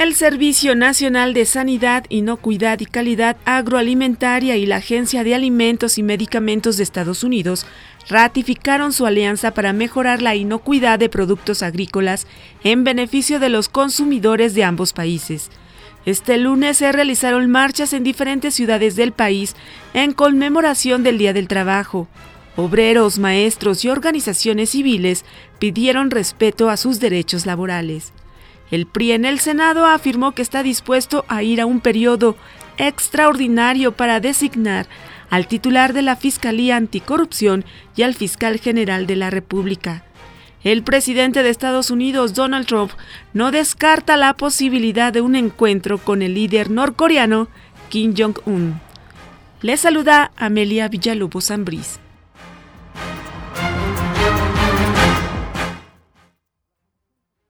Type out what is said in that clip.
El Servicio Nacional de Sanidad, Inocuidad y Calidad Agroalimentaria y la Agencia de Alimentos y Medicamentos de Estados Unidos ratificaron su alianza para mejorar la inocuidad de productos agrícolas en beneficio de los consumidores de ambos países. Este lunes se realizaron marchas en diferentes ciudades del país en conmemoración del Día del Trabajo. Obreros, maestros y organizaciones civiles pidieron respeto a sus derechos laborales. El PRI en el Senado afirmó que está dispuesto a ir a un periodo extraordinario para designar al titular de la Fiscalía Anticorrupción y al fiscal general de la República. El presidente de Estados Unidos, Donald Trump, no descarta la posibilidad de un encuentro con el líder norcoreano Kim Jong-un. Le saluda Amelia Villalobos Zambriz.